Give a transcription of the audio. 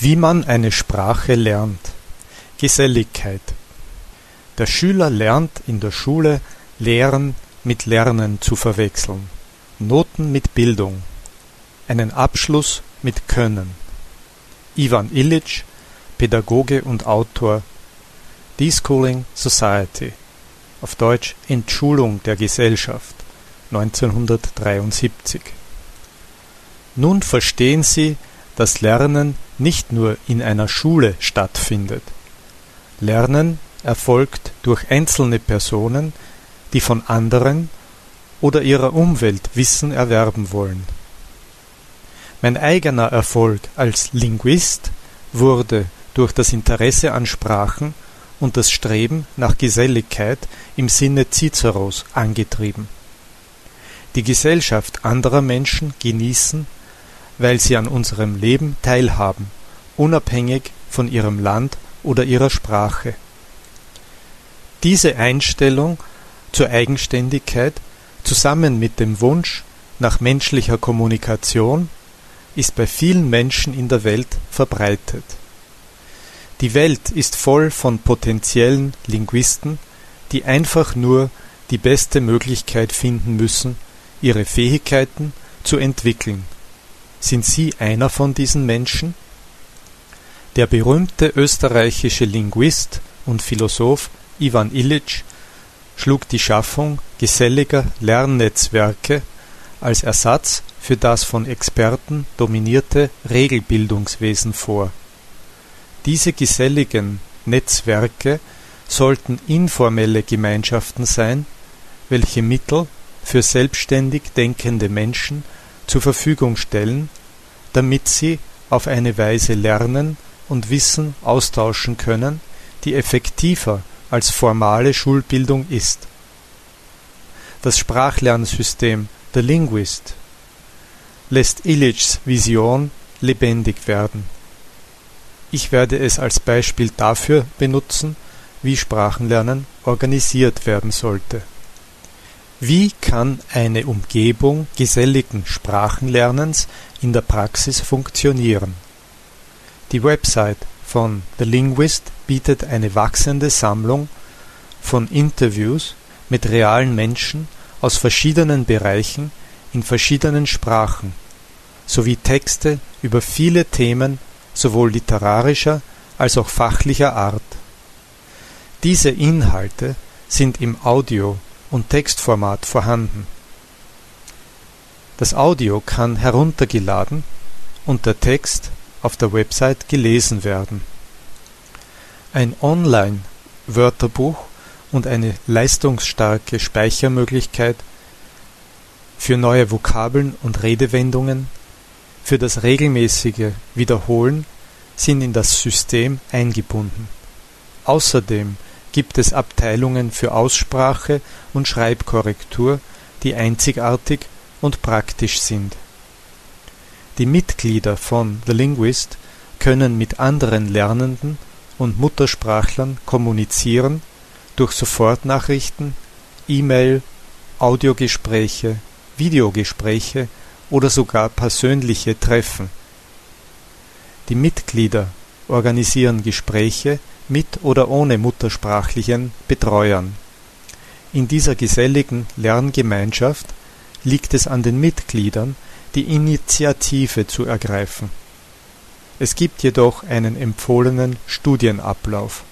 Wie man eine Sprache lernt. Geselligkeit. Der Schüler lernt in der Schule Lehren mit Lernen zu verwechseln, Noten mit Bildung, einen Abschluss mit Können. Ivan Illich, Pädagoge und Autor Deschooling Society, auf Deutsch Entschulung der Gesellschaft, 1973. Nun verstehen Sie, dass Lernen nicht nur in einer Schule stattfindet. Lernen erfolgt durch einzelne Personen, die von anderen oder ihrer Umwelt Wissen erwerben wollen. Mein eigener Erfolg als Linguist wurde durch das Interesse an Sprachen und das Streben nach Geselligkeit im Sinne Ciceros angetrieben. Die Gesellschaft anderer Menschen genießen weil sie an unserem Leben teilhaben, unabhängig von ihrem Land oder ihrer Sprache. Diese Einstellung zur Eigenständigkeit zusammen mit dem Wunsch nach menschlicher Kommunikation ist bei vielen Menschen in der Welt verbreitet. Die Welt ist voll von potenziellen Linguisten, die einfach nur die beste Möglichkeit finden müssen, ihre Fähigkeiten zu entwickeln sind Sie einer von diesen Menschen? Der berühmte österreichische Linguist und Philosoph Ivan Illich schlug die Schaffung geselliger Lernnetzwerke als Ersatz für das von Experten dominierte Regelbildungswesen vor. Diese geselligen Netzwerke sollten informelle Gemeinschaften sein, welche Mittel für selbstständig denkende Menschen zur Verfügung stellen, damit sie auf eine Weise lernen und Wissen austauschen können, die effektiver als formale Schulbildung ist. Das Sprachlernsystem The Linguist lässt Illichs Vision lebendig werden. Ich werde es als Beispiel dafür benutzen, wie Sprachenlernen organisiert werden sollte. Wie kann eine Umgebung geselligen Sprachenlernens in der Praxis funktionieren? Die Website von The Linguist bietet eine wachsende Sammlung von Interviews mit realen Menschen aus verschiedenen Bereichen in verschiedenen Sprachen sowie Texte über viele Themen sowohl literarischer als auch fachlicher Art. Diese Inhalte sind im Audio und Textformat vorhanden. Das Audio kann heruntergeladen und der Text auf der Website gelesen werden. Ein Online-Wörterbuch und eine leistungsstarke Speichermöglichkeit für neue Vokabeln und Redewendungen, für das regelmäßige Wiederholen sind in das System eingebunden. Außerdem gibt es Abteilungen für Aussprache und Schreibkorrektur, die einzigartig und praktisch sind. Die Mitglieder von The Linguist können mit anderen Lernenden und Muttersprachlern kommunizieren durch Sofortnachrichten, E-Mail, Audiogespräche, Videogespräche oder sogar persönliche Treffen. Die Mitglieder organisieren Gespräche mit oder ohne muttersprachlichen Betreuern. In dieser geselligen Lerngemeinschaft liegt es an den Mitgliedern, die Initiative zu ergreifen. Es gibt jedoch einen empfohlenen Studienablauf.